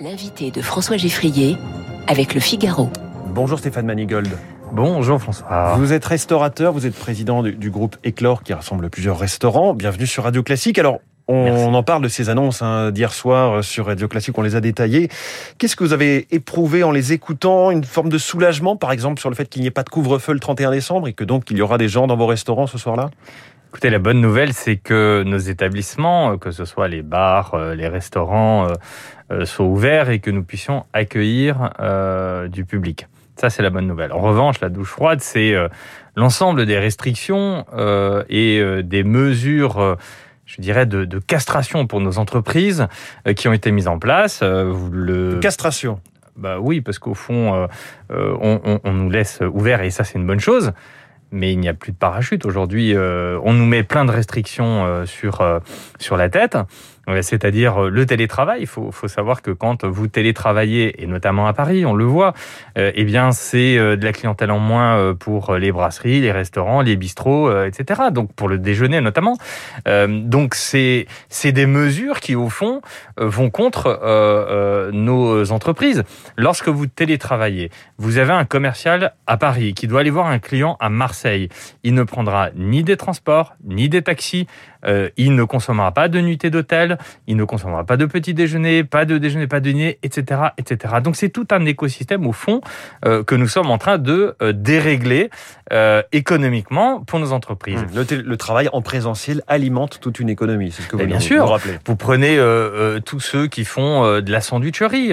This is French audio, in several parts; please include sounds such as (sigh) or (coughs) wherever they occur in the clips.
L'invité de François Geffrier avec le Figaro. Bonjour Stéphane Manigold. Bonjour François. Vous êtes restaurateur, vous êtes président du, du groupe Éclore qui rassemble plusieurs restaurants. Bienvenue sur Radio Classique. Alors, on, Merci. en parle de ces annonces hein, d'hier soir sur Radio Classique, on les a détaillées. Qu'est-ce que vous avez éprouvé en les écoutant? Une forme de soulagement, par exemple, sur le fait qu'il n'y ait pas de couvre-feu le 31 décembre et que donc il y aura des gens dans vos restaurants ce soir-là? Écoutez, la bonne nouvelle, c'est que nos établissements, euh, que ce soit les bars, euh, les restaurants, euh, soient ouverts et que nous puissions accueillir du public. Ça, c'est la bonne nouvelle. En revanche, la douche froide, c'est l'ensemble des restrictions et des mesures. je dirais de, de castration pour nos entreprises euh, qui ont été mises en place. Euh. Castration. Bah oui, parce qu'au fond, euh, on, on- on nous laisse ouverts et ça, c'est une bonne chose. Mais il n'y a plus de parachute aujourd'hui. euh, on nous met plein de restrictions euh, sur euh, sur la tête. C'est-à-dire euh, le télétravail. Il faut, faut savoir que quand vous télétravaillez, et notamment à Paris, on le voit, euh, eh bien c'est euh, de la clientèle en moins euh, pour les brasseries, les restaurants, les bistrots, euh, etc. Donc pour le déjeuner notamment. Euh, donc c'est c'est des mesures qui au fond vont contre nos entreprises. Lorsque vous télétravaillez, vous avez un commercial à Paris qui doit aller voir un client à Marseille. Il ne prendra ni des transports, ni des taxis. Euh, il ne consommera pas de nuitée d'hôtel. Il ne consommera pas de petit déjeuner, pas de déjeuner, pas de dîner, etc., etc. Donc c'est tout un écosystème au fond euh, que nous sommes en train de euh, dérégler économiquement pour nos entreprises. Le, tél- le travail en présentiel alimente toute une économie, c'est ce que vous bien nous- sûr. nous rappelez. Vous prenez tous ceux qui font de la sandwicherie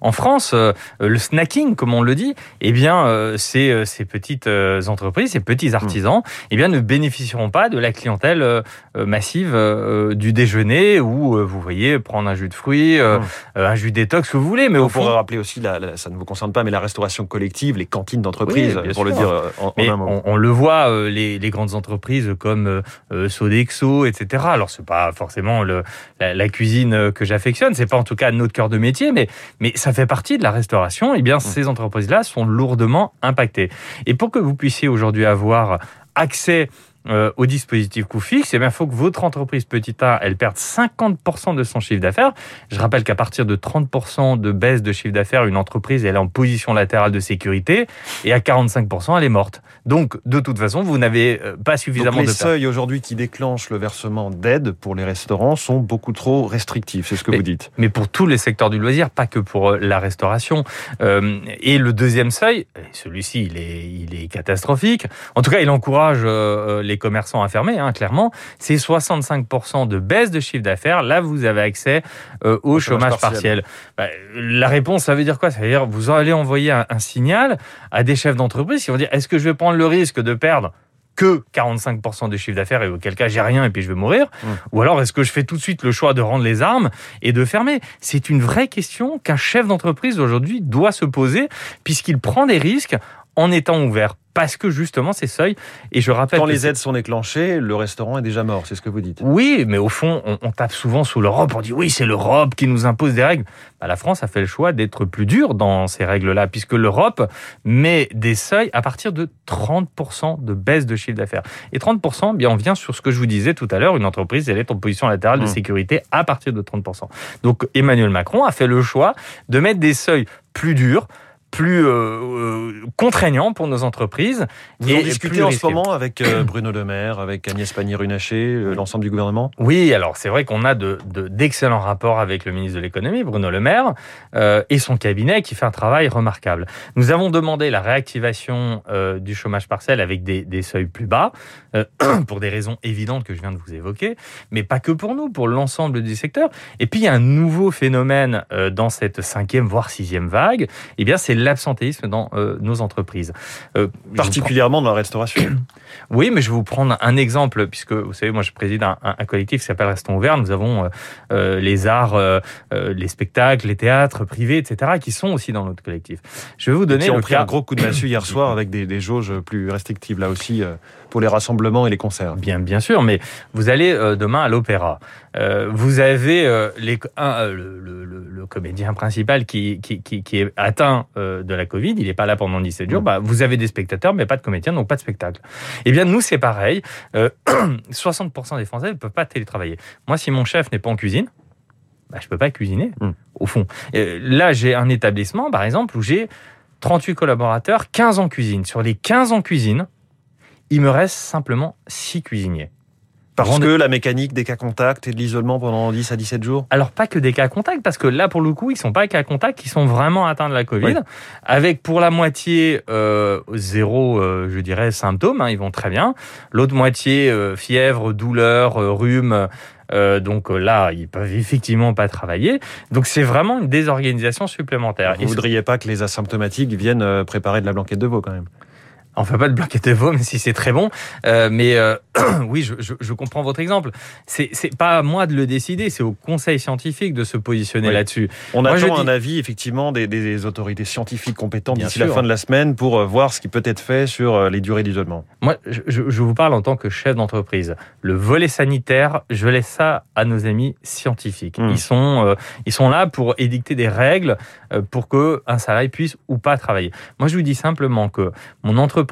en France, le snacking comme on le dit, eh bien ces, ces petites entreprises, ces petits artisans, eh bien ne bénéficieront pas de la clientèle massive euh, du déjeuner où euh, vous voyez prendre un jus de fruits, euh, Mmh. euh, un jus détox, ce que vous voulez, mais On au pourrait rappeler aussi, la, la- ça ne vous concerne pas, mais la restauration collective, les cantines d'entreprise, Oui, pour le dire euh, en, en Mais un mot. on, on le voit, euh, les, les grandes entreprises comme euh, euh, Sodexo, etc. Alors c'est pas forcément le, la, la cuisine euh, que j'affectionne, c'est pas en tout cas notre cœur de métier, mais mais ça fait partie de la restauration. Et bien Mmh. ces entreprises-là sont lourdement impactées. Et pour que vous puissiez aujourd'hui avoir accès euh, au dispositif coût fixe, eh il faut que votre entreprise petit a, elle perde 50% de son chiffre d'affaires. Je rappelle qu'à partir de 30% de baisse de chiffre d'affaires, une entreprise elle est en position latérale de sécurité et à 45%, elle est morte. Donc, de toute façon, vous n'avez euh, pas Donc suffisamment les de pertes. seuils aujourd'hui qui déclenchent le versement d'aide pour les restaurants sont beaucoup trop restrictifs, c'est ce que Mais- vous dites. mais pour tous les secteurs du loisir, pas que pour euh, la restauration. Euh, et le deuxième seuil, celui-ci, il est, il est catastrophique. En tout cas, il encourage euh, les commerçants à fermer, hein, clairement. C'est 65% de baisse de chiffre d'affaires. Là, vous avez accès euh, au, Au chômage chômage, partiel. partiel. Bah, la réponse, ça veut dire quoi? Ça veut dire vous allez envoyer un, un signal à des chefs d'entreprise qui vont dire est-ce que je vais prendre le risque de perdre que 45% de chiffre d'affaires et auquel cas j'ai rien et puis je vais mourir? Mmh. Ou alors est-ce que je fais tout de suite le choix de rendre les armes et de fermer? C'est une vraie question qu'un chef d'entreprise aujourd'hui doit se poser puisqu'il prend des risques en étant ouvert parce que justement ces seuils et je rappelle Quand les aides sont déclenchées, le restaurant est déjà mort, c'est ce que vous dites. oui, mais au fond, on, on tape souvent sous l'Europe. On dit oui, c'est l'Europe qui nous impose des règles. Bah, la France a fait le choix d'être plus dure dans ces règles-là, puisque l'Europe met des seuils à partir de 30% de baisse de chiffre d'affaires. Et 30%, bien, on vient sur ce que je vous disais tout à l'heure. Une entreprise, elle est en position latérale de Mmh. sécurité à partir de 30%. Donc Emmanuel Macron a fait le choix de mettre des seuils plus durs plus euh, euh, contraignants pour nos entreprises. Vous et en discutez en ce moment avec euh, (clears throat) Bruno Le Maire, avec Agnès Pannier-Runacher, euh, l'ensemble du gouvernement? Oui, alors c'est vrai qu'on a de de- d'excellents rapports avec le ministre de l'économie, Bruno Le Maire, euh, et son cabinet qui fait un travail remarquable. Nous avons demandé la réactivation euh, du chômage partiel avec des, des seuils plus bas, (clears throat) pour des raisons évidentes que je viens de vous évoquer, mais pas que pour nous, pour l'ensemble du secteur. Et puis il y a un nouveau phénomène dans cette cinquième voire sixième vague, eh bien c'est l'absentéisme dans euh, nos entreprises. Euh, prends- Particulièrement dans la restauration. (coughs) oui, mais je vais vous prendre un exemple, puisque vous savez, moi je préside un, collectif qui s'appelle Restons ouverts. Nous avons euh, les arts, les spectacles, les théâtres privés, etc., qui sont aussi dans notre collectif. Je vais vous donner qui ont pris cas. un gros coup de massue hier (coughs) soir avec des, des jauges plus restrictives là aussi pour les rassemblements et les concerts. Bien, bien sûr, mais vous allez demain à l'opéra. Vous avez les, un, le, le- le- le comédien principal qui, qui, qui, qui est atteint euh, de la Covid, il n'est pas là pendant 17 jours. Mm. Bah, vous avez des spectateurs, mais pas de comédiens, donc pas de spectacle. Eh bien, nous, c'est pareil. Euh, (clears throat) 60% des Français ne peuvent pas télétravailler. Moi, si mon chef n'est pas en cuisine, bah, je peux pas cuisiner, mm. au fond. là, j'ai un établissement, par exemple, où j'ai 38 collaborateurs, 15 en cuisine. Sur les 15 en cuisine, il me reste simplement 6 cuisiniers. Parce que la mécanique des cas contacts et de l'isolement pendant 10 à 17 jours Alors pas que des cas contacts, parce que là pour le coup ils sont pas cas contacts, ils sont vraiment atteints de la Covid, avec pour la moitié euh, zéro, euh, je dirais, symptômes, hein, ils vont très bien. L'autre moitié euh, fièvre, douleur, rhume. donc là, ils peuvent effectivement pas travailler. Donc c'est vraiment une désorganisation supplémentaire. Vous ne voudriez pas que les asymptomatiques viennent préparer de la blanquette de veau quand même on fait pas de blanquette de veau, (laughs) même si c'est très bon. Euh, mais euh, (clears throat) oui, je, je, je, comprends votre exemple. C'est pas à moi de le décider, c'est au Conseil scientifique de se positionner là-dessus. On attend un avis effectivement des, des, autorités scientifiques compétentes d'ici la fin de la semaine pour euh, voir ce qui peut être fait sur les durées d'isolement. Moi, je, je, vous parle en tant que chef d'entreprise. Le volet sanitaire, je laisse ça à nos amis scientifiques. Hmm. Ils sont euh, ils sont là pour édicter des règles pour que un salarié puisse ou pas travailler. Moi, je vous dis simplement que mon entreprise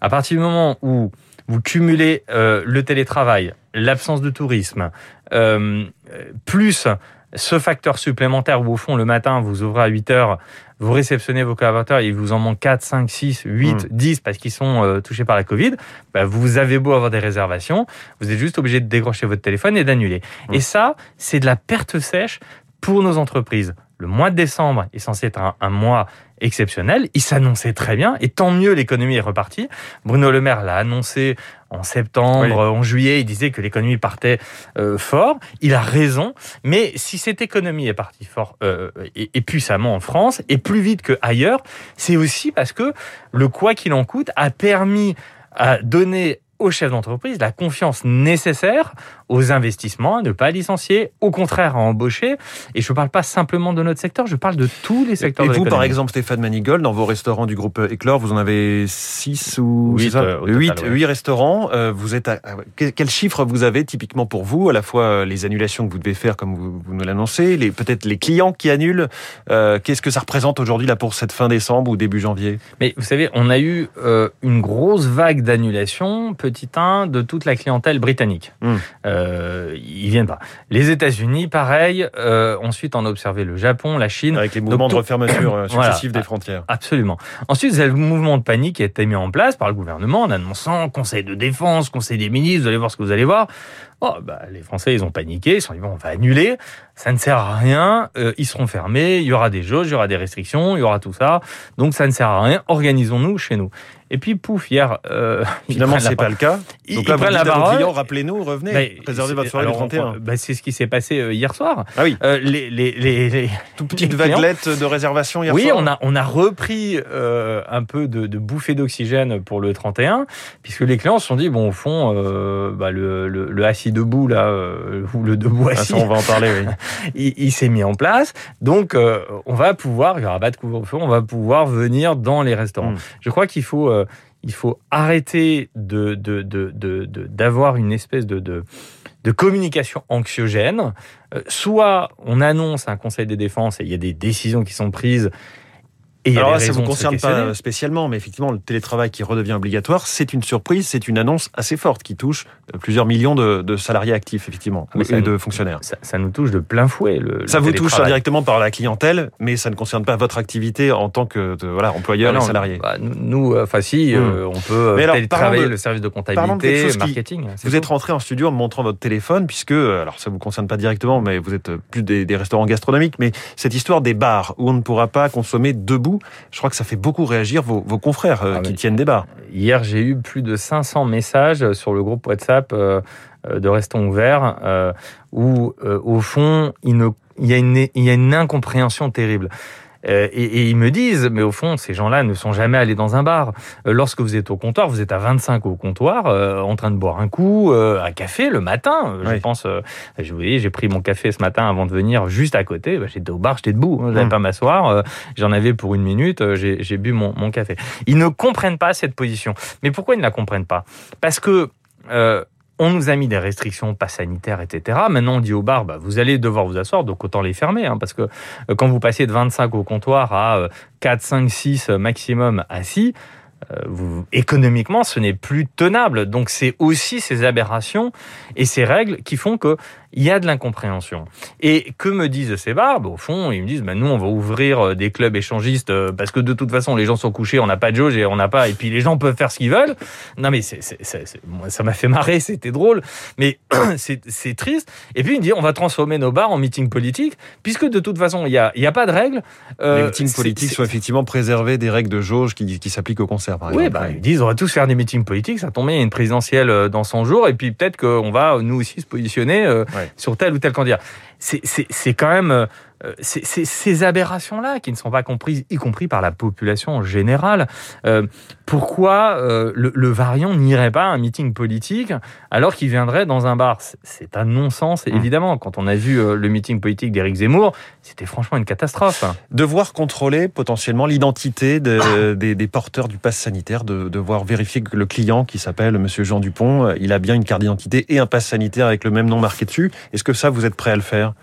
à partir du moment où vous cumulez euh, le télétravail, l'absence de tourisme, euh, plus ce facteur supplémentaire où au fond le matin vous ouvrez à 8 heures, vous réceptionnez vos collaborateurs et il vous en manque 4, 5, 6, 8, 10 parce qu'ils sont euh, touchés par la Covid, bah, vous avez beau avoir des réservations, vous êtes juste obligé de décrocher votre téléphone et d'annuler. Mmh. Et ça, c'est de la perte sèche pour nos entreprises. Le mois de décembre est censé être un mois exceptionnel. Il s'annonçait très bien et tant mieux l'économie est repartie. Bruno Le Maire l'a annoncé en septembre, en juillet, il disait que l'économie partait euh, fort. Il a raison, mais si cette économie est partie fort euh, et, et, puissamment en France et plus vite qu'ailleurs, c'est aussi parce que le quoi qu'il en coûte a permis à donner aux chefs d'entreprise la confiance nécessaire aux investissements, à ne pas licencier, au contraire à embaucher. Et je ne parle pas simplement de notre secteur, je parle de tous les secteurs. Et vous, par exemple, Stéphane Manigold, dans vos restaurants du groupe Eclore, vous en avez 6 ou 8, 8, restaurants. Euh, vous êtes à, quel chiffre vous avez typiquement pour vous, à la fois euh, les annulations que vous devez faire, comme vous, nous l'annoncez, les, peut-être les clients qui annulent. Euh, qu'est-ce que ça représente aujourd'hui là pour cette fin décembre ou début janvier? Mais vous savez, on a eu une grosse vague d'annulations, petit 1, de toute la clientèle britannique. Hum euh, ils viennent pas. Les États-Unis, pareil. Euh, ensuite, on a observé le Japon, la Chine. Avec les mouvements de refermeture euh, (coughs) successives des frontières. Absolument. Ensuite, vous avez le mouvement de panique qui a été mis en place par le gouvernement en annonçant Conseil de défense, Conseil des ministres, vous allez voir ce que vous allez voir. Oh, bah, les Français, ils ont paniqué, ils se sont dit, bon, on va annuler, ça ne sert à rien, euh, ils seront fermés, il y aura des jauges, il y aura des restrictions, il y aura tout ça, donc ça ne sert à rien, organisons-nous chez nous. Et puis, pouf, hier... Euh, Finalement, c'est pas le cas. Donc là, vous la parole. rappelez-nous, revenez, bah, réservez votre soirée alors, le 31. Bah, c'est ce qui s'est passé euh, hier soir. Ah oui. Euh, les, les, les, les, Toute petite vaguelette de réservation hier soir. Oui, on a, on a repris euh, un peu de, de bouffée d'oxygène pour le 31, puisque les clients se sont dit, bon, au fond, euh, bah, le, le, le, assis debout, là, euh, ou le debout ah, assis... on va en parler, oui. (laughs) il, il s'est mis en place. Donc, euh, on va pouvoir, il y aura pas de couvre-feu, on va pouvoir venir dans les restaurants. Hmm. Je crois qu'il faut il faut arrêter de, d'avoir une espèce de, de, communication anxiogène. Euh, soit on annonce un conseil des défenses et il y a des décisions qui sont prises alors là, ça ne vous concerne pas spécialement, mais effectivement, le télétravail qui redevient obligatoire, c'est une surprise, c'est une annonce assez forte qui touche euh, plusieurs millions de, salariés actifs, effectivement, ah, et de fonctionnaires. Ça, nous touche de plein fouet. Le, ça vous touche directement par la clientèle, mais ça ne concerne pas votre activité en tant que voilà, employeur ah et salarié. Bah, nous, euh, enfin si, euh, hmm. on peut télétravailler le service de comptabilité, marketing. vous êtes rentré en studio en montrant votre téléphone, puisque, alors ça ne vous concerne pas directement, mais vous êtes plus des, des restaurants gastronomiques, mais cette histoire des bars où on ne pourra pas consommer debout je crois que ça fait beaucoup réagir vos, confrères euh, ah, qui tiennent des bars. Hier, j'ai eu plus de 500 messages sur le groupe WhatsApp euh, euh, de Restons ouverts, où au fond, il, y a une, il y a une incompréhension terrible. Euh, et, ils me disent, mais au fond, ces gens-là ne sont jamais allés dans un bar. Euh, lorsque vous êtes au comptoir, vous êtes à 25 au comptoir, euh, en train de boire un coup, un café le matin. Je pense, je vous j'ai pris mon café ce matin avant de venir juste à côté. Bah, j'étais au bar, j'étais debout, hein, je n'allais mmh. pas m'asseoir. J'en avais pour une minute, j'ai bu mon, mon café. Ils ne comprennent pas cette position. Mais pourquoi ils ne la comprennent pas? Parce que on nous a mis des restrictions, pas sanitaires, etc. Maintenant, on dit au bar, bah, vous allez devoir vous asseoir, donc autant les fermer, hein, parce que euh, quand vous passez de 25 au comptoir à 4, 5, 6 maximum assis, euh, vous, économiquement, ce n'est plus tenable. Donc, c'est aussi ces aberrations et ces règles qui font que il y a de l'incompréhension. Et que me disent ces bars Au fond, ils me disent, bah, nous, on va ouvrir des clubs échangistes parce que de toute façon, les gens sont couchés, on n'a pas de jauge et on n'a pas, et puis les gens peuvent faire ce qu'ils veulent. Non, mais c'est, ça m'a fait marrer, c'était drôle, mais (clears throat) c'est triste. Et puis, il me dit, on va transformer nos bars en meeting politique, puisque de toute façon, il n'y a, y a pas de règles. les meetings politiques sont effectivement préservés des règles de jauge qui, qui s'appliquent au concert, par exemple. Oui, bah, ils disent, on va tous faire des meetings politiques, ça tombe bien, il y a une présidentielle dans 100 jours, et puis peut-être qu'on va, nous aussi, se positionner sur tel ou tel candidat. C'est quand même euh, ces aberrations-là qui ne sont pas comprises, y compris par la population en général. Euh, pourquoi euh, le, variant n'irait pas à un meeting politique alors qu'il viendrait dans un bar? C'est un non-sens, mmh. évidemment. Quand on a vu le meeting politique d'Éric Zemmour, c'était franchement une catastrophe. Devoir contrôler potentiellement l'identité des, porteurs du pass sanitaire, de devoir vérifier que le client qui s'appelle Monsieur Jean Dupont, il a bien une carte d'identité et un pass sanitaire avec le même nom marqué dessus. Est-ce que ça, vous êtes prêt à le faire?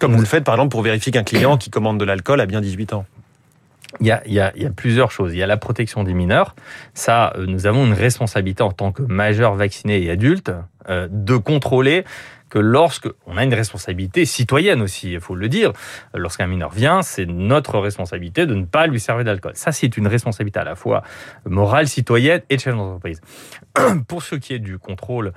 Comme vous le faites, par exemple, pour vérifier qu'un client qui commande de l'alcool a bien 18 ans. Il y, a, plusieurs choses. Il y a la protection des mineurs. Ça, euh, nous avons une responsabilité en tant que majeurs vaccinés et adultes euh, de contrôler que lorsque on a une responsabilité citoyenne aussi, il faut le dire, lorsqu'un mineur vient, c'est notre responsabilité de ne pas lui servir d'alcool. Ça, c'est une responsabilité à la fois morale, citoyenne et de chef d'entreprise. (clears throat) Pour ce qui est du contrôle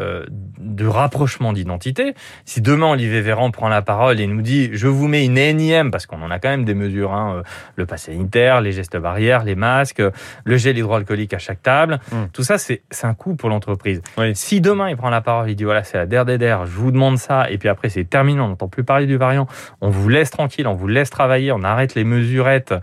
euh, de rapprochement d'identité. Si demain Olivier Véran prend la parole et nous dit je vous mets une énième, parce qu'on en a quand même des mesures, hein, euh, le pass sanitaire, les gestes barrières, les masques, le gel hydroalcoolique à chaque table, mmh. tout ça c'est un coût pour l'entreprise. Si demain il prend la parole, il dit voilà c'est la der je vous demande ça, et puis après c'est terminé, on n'entend plus parler du variant, on vous laisse tranquille, on vous laisse travailler, on arrête les mesurettes,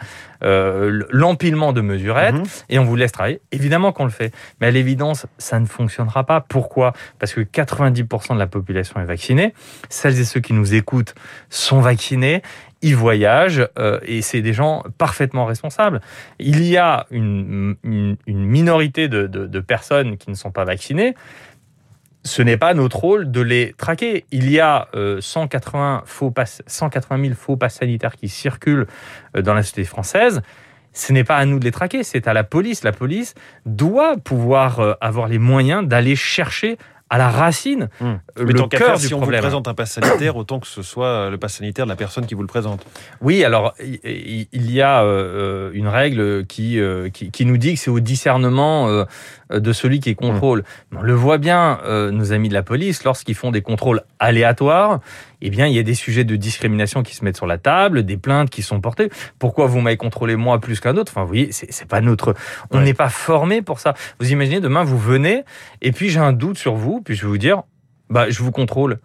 euh, l'empilement de mesurettes, mmh. et on vous laisse travailler. Évidemment qu'on le fait, mais à l'évidence ça ne fonctionnera pas. Pourquoi? Parce que 90% de la population est vaccinée. Celles et ceux qui nous écoutent sont vaccinés ils voyagent euh, et c'est des gens parfaitement responsables. Il y a une, minorité de, personnes qui ne sont pas vaccinées. Ce n'est pas notre rôle de les traquer. Il y a 180, faux 180 000 faux passes sanitaires qui circulent euh, dans la société française ce n'est pas à nous de les traquer, c'est à la police. La police doit pouvoir euh, avoir les moyens d'aller chercher à la racine mmh. le cœur du si on vous présente un pass sanitaire, (coughs) autant que ce soit le pass sanitaire de la personne qui vous le présente. Oui, alors il y a euh, une règle qui, euh, qui, qui nous dit que c'est au discernement euh, de celui qui contrôle. Mmh. On le voit bien, nos amis de la police, lorsqu'ils font des contrôles aléatoires, eh bien, il y a des sujets de discrimination qui se mettent sur la table, des plaintes qui sont portées. Pourquoi vous m'avez contrôlé moi plus qu'un autre? Enfin, vous voyez, c'est pas notre. On n'est pas formé pour ça. Vous imaginez, demain, vous venez, et puis j'ai un doute sur vous, puis je vais vous dire, bah, je vous contrôle.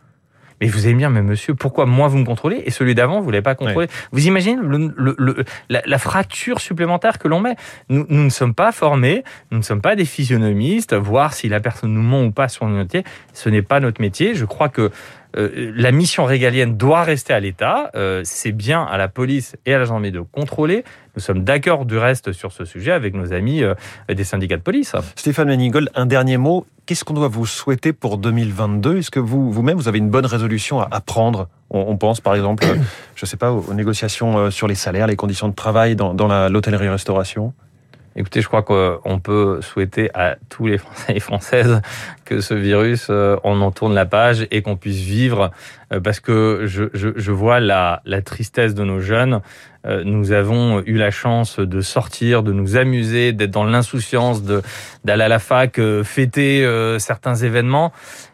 Mais vous allez me dire, mais monsieur, pourquoi moi vous me contrôlez et celui d'avant vous l'avez pas contrôlé? Vous imaginez le, la, fracture supplémentaire que l'on met? Nous, nous, ne sommes pas formés, nous ne sommes pas des physionomistes, voir si la personne nous ment ou pas sur notre métier, ce n'est pas notre métier. Je crois que euh, la mission régalienne doit rester à l'État. Euh, c'est bien à la police et à la gendarmerie de contrôler. Nous sommes d'accord du reste sur ce sujet avec nos amis euh, des syndicats de police. Stéphane Manigold, un dernier mot. Qu'est-ce qu'on doit vous souhaiter pour 2022 Est-ce que vous, vous-même, vous avez une bonne résolution à, prendre? On, pense par exemple, (coughs) je ne sais pas, aux, négociations sur les salaires, les conditions de travail dans, dans l'hôtellerie-restauration? Écoutez, je crois qu'on peut souhaiter à tous les Français et Françaises que ce virus, euh, on en tourne la page et qu'on puisse vivre, euh, parce que je, je, je vois la, la, tristesse de nos jeunes. Euh, nous avons eu la chance de sortir, de nous amuser, d'être dans l'insouciance, d'aller à la fac, fêter certains événements.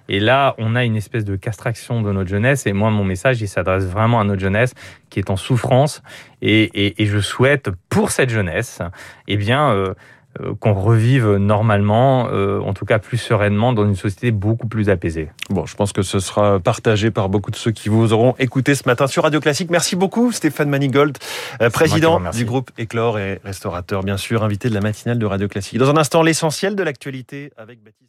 Et là, on a une espèce de castration de notre jeunesse. Et moi, mon message, il s'adresse vraiment à notre jeunesse qui est en souffrance. Et, et, je souhaite pour cette jeunesse, eh bien, euh, euh, qu'on revive normalement, euh, en tout cas plus sereinement, dans une société beaucoup plus apaisée. Bon, je pense que ce sera partagé par beaucoup de ceux qui vous auront écouté ce matin sur Radio Classique. Merci beaucoup, Stéphane Manigold, président du groupe Éclore et restaurateur, bien sûr, invité de la matinale de Radio Classique. Dans un instant, l'essentiel de l'actualité avec Baptiste.